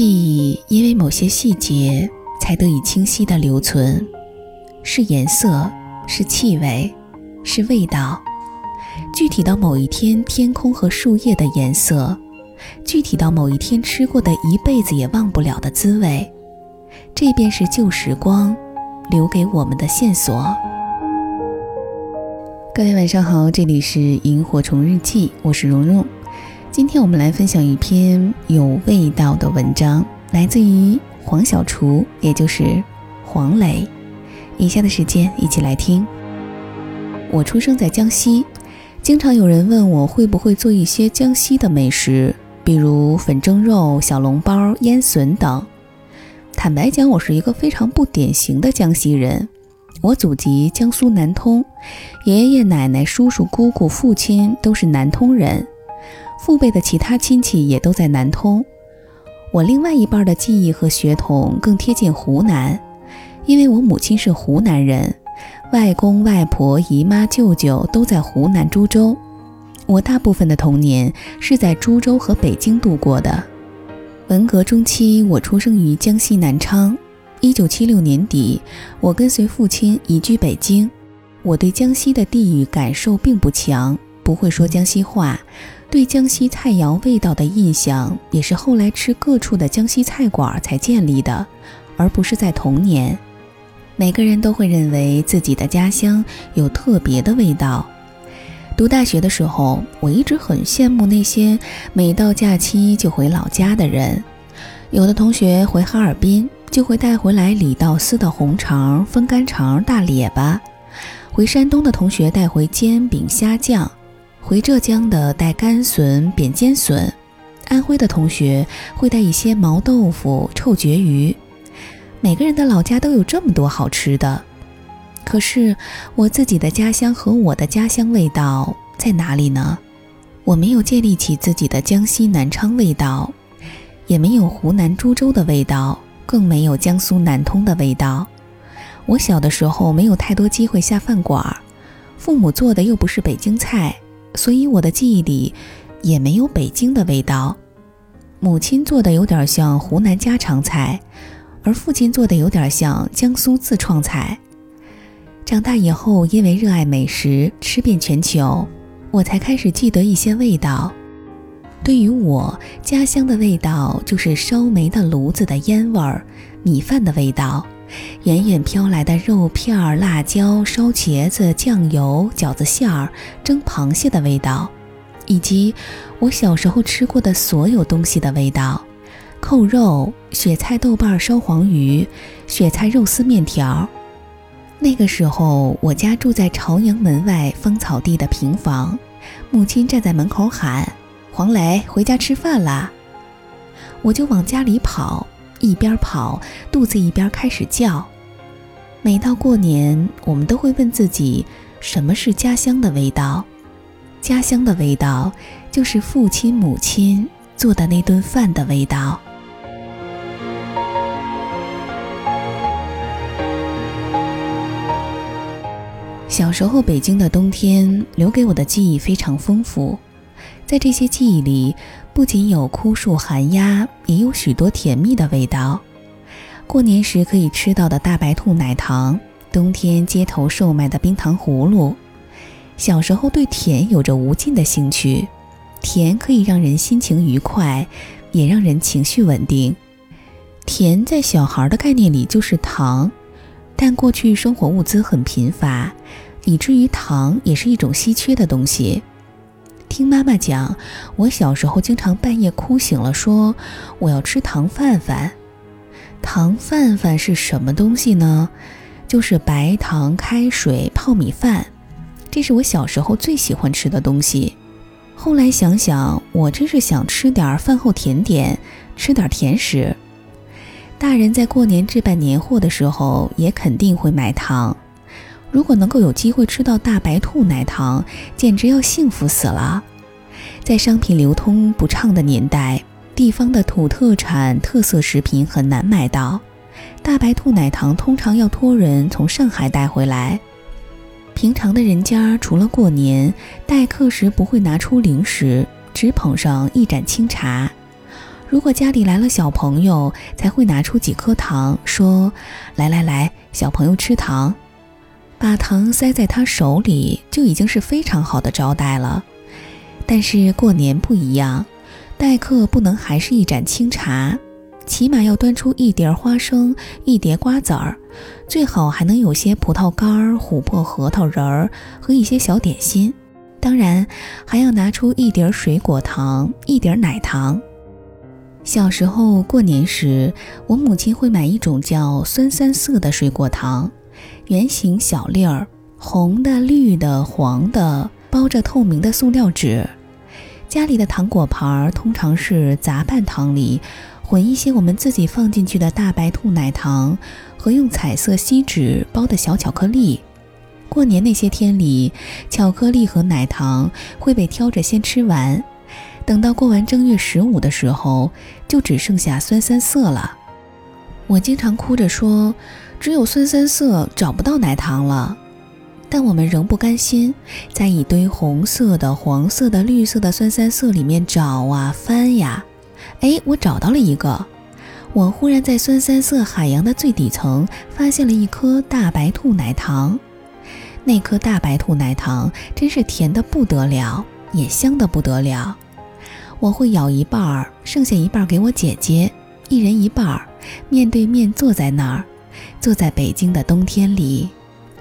记忆因为某些细节才得以清晰的留存，是颜色，是气味，是味道。具体到某一天天空和树叶的颜色，具体到某一天吃过的一辈子也忘不了的滋味，这便是旧时光留给我们的线索。各位晚上好，这里是萤火虫日记，我是蓉蓉。今天我们来分享一篇有味道的文章，来自于黄小厨，也就是黄磊。以下的时间一起来听。我出生在江西。经常有人问我会不会做一些江西的美食，比如粉蒸肉、小笼包、腌笋等。坦白讲，我是一个非常不典型的江西人。我祖籍江苏南通，爷爷奶奶、叔叔姑姑、父亲都是南通人，父辈的其他亲戚也都在南通。我另外一半的记忆和血统更贴近湖南，因为我母亲是湖南人。外公外婆、姨妈、舅舅都在湖南株洲。我大部分的童年是在株洲和北京度过的。文革中期，我出生于江西南昌。一九七六年底，我跟随父亲移居北京。我对江西的地域感受并不强，不会说江西话。对江西菜肴味道的印象，也是后来吃各处的江西菜馆才建立的，而不是在童年。每个人都会认为自己的家乡有特别的味道。读大学的时候，我一直很羡慕那些每到假期就回老家的人。有的同学回哈尔滨，就会带回来李道斯的红肠、风干肠、大列巴；回山东的同学带回煎饼、虾酱；回浙江的带干笋、扁尖笋；安徽的同学会带一些毛豆腐、臭鳜鱼。每个人的老家都有这么多好吃的，可是我自己的家乡和我的家乡味道在哪里呢？我没有建立起自己的江西南昌味道，也没有湖南株洲的味道，更没有江苏南通的味道。我小的时候没有太多机会下饭馆，父母做的又不是北京菜，所以我的记忆里也没有北京的味道。母亲做的有点像湖南家常菜。而父亲做的有点像江苏自创菜。长大以后，因为热爱美食，吃遍全球，我才开始记得一些味道。对于我，家乡的味道就是烧煤的炉子的烟味儿，米饭的味道，远远飘来的肉片、辣椒、烧茄子、酱油、饺子馅儿、蒸螃蟹的味道，以及我小时候吃过的所有东西的味道。扣肉、雪菜豆瓣烧黄鱼、雪菜肉丝面条。那个时候，我家住在朝阳门外芳草地的平房，母亲站在门口喊：“黄磊，回家吃饭啦！”我就往家里跑，一边跑，肚子一边开始叫。每到过年，我们都会问自己：什么是家乡的味道？家乡的味道，就是父亲、母亲做的那顿饭的味道。小时候，北京的冬天留给我的记忆非常丰富。在这些记忆里，不仅有枯树寒鸦，也有许多甜蜜的味道。过年时可以吃到的大白兔奶糖，冬天街头售卖的冰糖葫芦。小时候对甜有着无尽的兴趣，甜可以让人心情愉快，也让人情绪稳定。甜在小孩的概念里就是糖。但过去生活物资很贫乏，以至于糖也是一种稀缺的东西。听妈妈讲，我小时候经常半夜哭醒了，说我要吃糖饭饭。糖饭饭是什么东西呢？就是白糖开水泡米饭，这是我小时候最喜欢吃的东西。后来想想，我真是想吃点饭后甜点，吃点甜食。大人在过年置办年货的时候，也肯定会买糖。如果能够有机会吃到大白兔奶糖，简直要幸福死了。在商品流通不畅的年代，地方的土特产、特色食品很难买到。大白兔奶糖通常要托人从上海带回来。平常的人家，除了过年待客时不会拿出零食，只捧上一盏清茶。如果家里来了小朋友，才会拿出几颗糖，说：“来来来，小朋友吃糖。”把糖塞在他手里，就已经是非常好的招待了。但是过年不一样，待客不能还是一盏清茶，起码要端出一碟花生、一碟瓜子儿，最好还能有些葡萄干、琥珀核桃仁儿和一些小点心。当然，还要拿出一碟水果糖、一碟奶糖。小时候过年时，我母亲会买一种叫酸三色的水果糖。圆形小粒儿，红的、绿的、黄的，包着透明的塑料纸。家里的糖果盘儿通常是杂拌糖里混一些我们自己放进去的大白兔奶糖和用彩色锡纸包的小巧克力。过年那些天里，巧克力和奶糖会被挑着先吃完，等到过完正月十五的时候，就只剩下酸三色了。我经常哭着说。只有酸三色找不到奶糖了，但我们仍不甘心，在一堆红色的、黄色的、绿色的酸三色里面找啊翻呀。哎，我找到了一个！我忽然在酸三色海洋的最底层发现了一颗大白兔奶糖。那颗大白兔奶糖真是甜的不得了，也香的不得了。我会咬一半儿，剩下一半儿给我姐姐，一人一半儿，面对面坐在那儿。坐在北京的冬天里，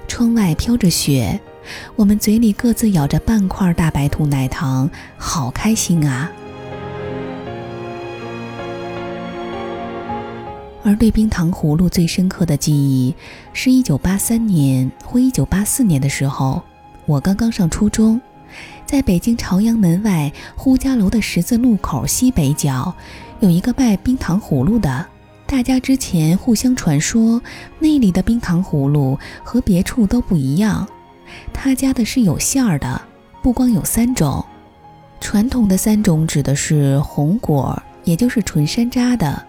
窗外飘着雪，我们嘴里各自咬着半块大白兔奶糖，好开心啊！而对冰糖葫芦最深刻的记忆，是一九八三年或一九八四年的时候，我刚刚上初中，在北京朝阳门外呼家楼的十字路口西北角，有一个卖冰糖葫芦的。大家之前互相传说，那里的冰糖葫芦和别处都不一样。他家的是有馅儿的，不光有三种。传统的三种指的是红果，也就是纯山楂的；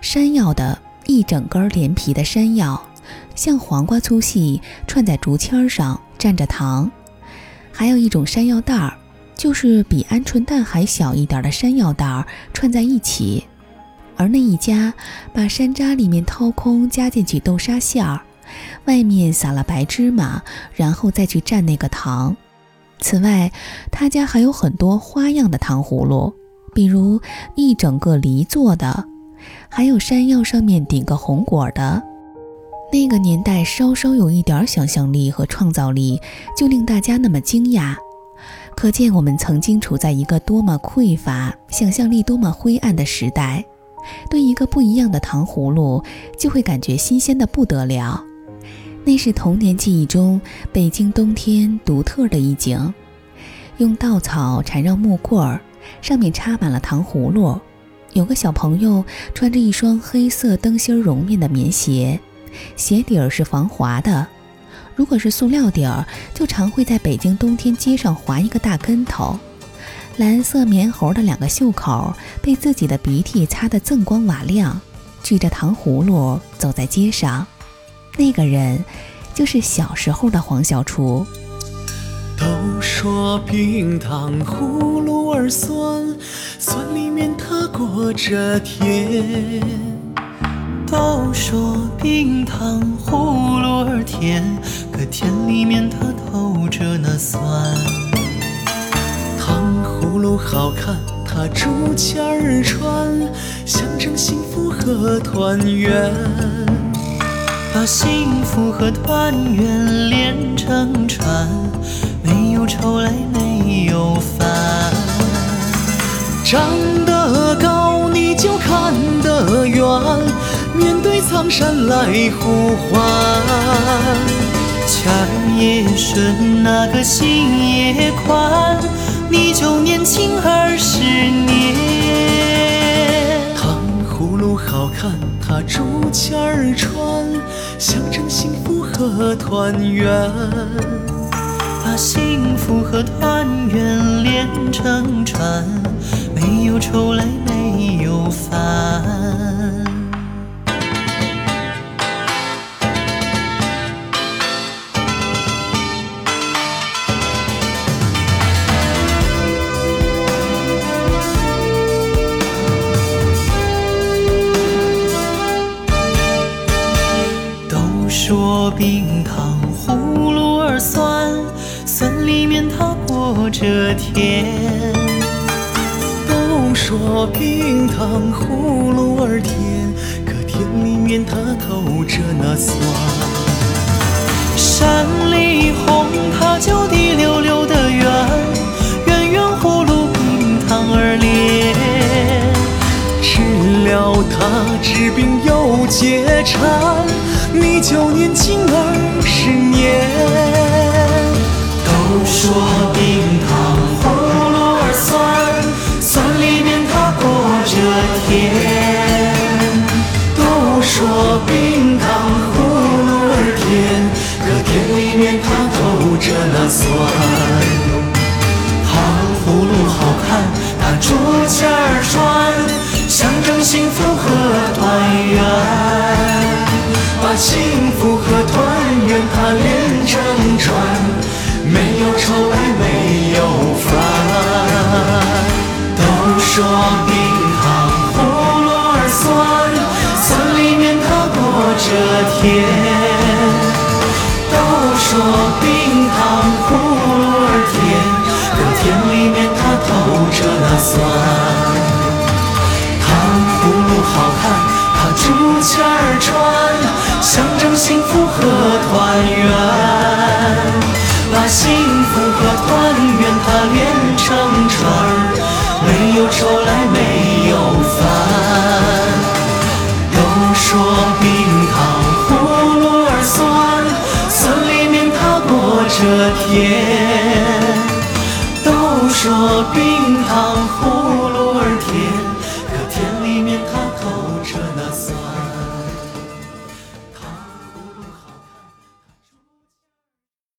山药的，一整根连皮的山药，像黄瓜粗细，串在竹签上，蘸着糖；还有一种山药蛋儿，就是比鹌鹑蛋还小一点的山药蛋儿，串在一起。而那一家把山楂里面掏空，加进去豆沙馅儿，外面撒了白芝麻，然后再去蘸那个糖。此外，他家还有很多花样的糖葫芦，比如一整个梨做的，还有山药上面顶个红果的。那个年代稍稍有一点想象力和创造力，就令大家那么惊讶，可见我们曾经处在一个多么匮乏、想象力多么灰暗的时代。对一个不一样的糖葫芦，就会感觉新鲜的不得了。那是童年记忆中北京冬天独特的一景。用稻草缠绕木棍儿，上面插满了糖葫芦。有个小朋友穿着一双黑色灯芯绒面的棉鞋，鞋底儿是防滑的。如果是塑料底儿，就常会在北京冬天街上滑一个大跟头。蓝色棉猴的两个袖口被自己的鼻涕擦得锃光瓦亮，举着糖葫芦走在街上。那个人就是小时候的黄小厨。都说冰糖葫芦儿酸，酸里面它裹着甜。都说冰糖葫芦儿甜，可甜里面它透着那酸。好看，它竹签儿串，象征幸福和团圆。把幸福和团圆连成串，没有愁来没有烦。长得高你就看得远，面对苍山来呼唤。钱儿也顺，那个心也宽。你就年轻二十年，糖葫芦好看，它竹签儿穿，象征幸福和团圆。把幸福和团圆连成串，没有愁来没有烦。冰糖葫芦儿甜，可甜里面它透着那酸。山里红，它就滴溜溜的圆，圆圆葫芦冰糖儿莲。吃了它治病又解馋，你就年轻二十年。酸。糖葫芦好看，它竹签儿穿，象征幸福和团圆。把幸福和团圆它连成串，没有愁来没有烦。都说冰糖葫芦儿酸，酸里面它裹着甜。都说冰糖酸。糖葫芦好看，它竹签儿穿，象征幸福和团圆。把幸福和团圆它连成串，没有愁来没有烦。都说冰糖葫芦儿酸，酸里面它裹着甜。